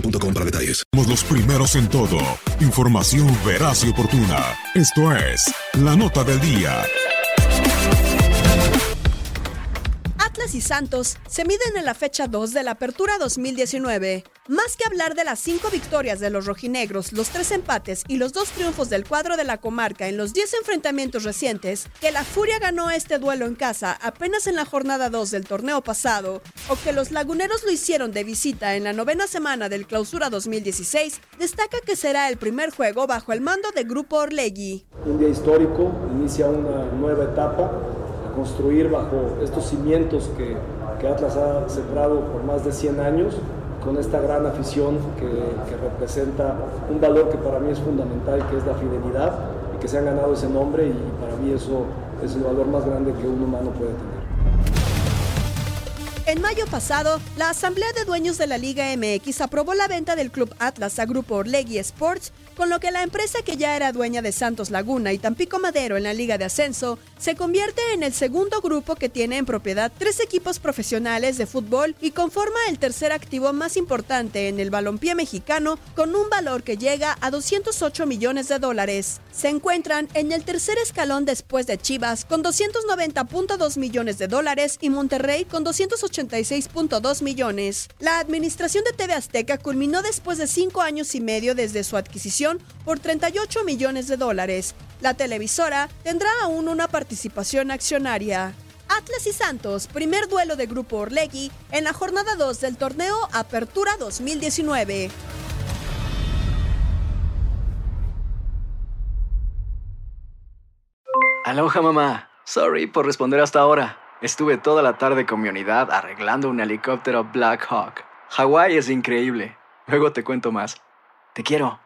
boostmobile.com para detalles. Somos los primeros en todo. Información veraz y oportuna. Esto es La Nota del Día. Atlas y Santos se miden en la fecha 2 de la Apertura 2019. Más que hablar de las cinco victorias de los rojinegros, los tres empates y los dos triunfos del cuadro de la comarca en los 10 enfrentamientos recientes, que la Furia ganó este duelo en casa apenas en la jornada 2 del torneo pasado, o que los laguneros lo hicieron de visita en la novena semana del Clausura 2016, destaca que será el primer juego bajo el mando de Grupo Orlegui. Un día histórico, inicia una nueva etapa a construir bajo estos cimientos que, que Atlas ha sembrado por más de 100 años, con esta gran afición que, representa un valor que para mí es fundamental, que es la fidelidad, y que se han ganado ese nombre y para mí eso es el valor más grande que un humano puede tener. En mayo pasado, la Asamblea de Dueños de la Liga MX aprobó la venta del Club Atlas a Grupo Orlegui Sports, con lo que la empresa que ya era dueña de Santos Laguna y Tampico Madero en la Liga de Ascenso se convierte en el segundo grupo que tiene en propiedad tres equipos profesionales de fútbol y conforma el tercer activo más importante en el balompié mexicano con un valor que llega a 208 millones de dólares. Se encuentran en el tercer escalón después de Chivas con 290.2 millones de dólares y Monterrey con 286.2 millones. La administración de TV Azteca culminó después de cinco años y medio desde su adquisición por 38 millones de dólares. La televisora tendrá aún una participación accionaria. Atlas y Santos, primer duelo de Grupo Orlegui en la jornada 2 del torneo Apertura 2019. Aloha mamá. Sorry por responder hasta ahora. Estuve toda la tarde con mi unidad arreglando un helicóptero Black Hawk. Hawái es increíble. Luego te cuento más. Te quiero.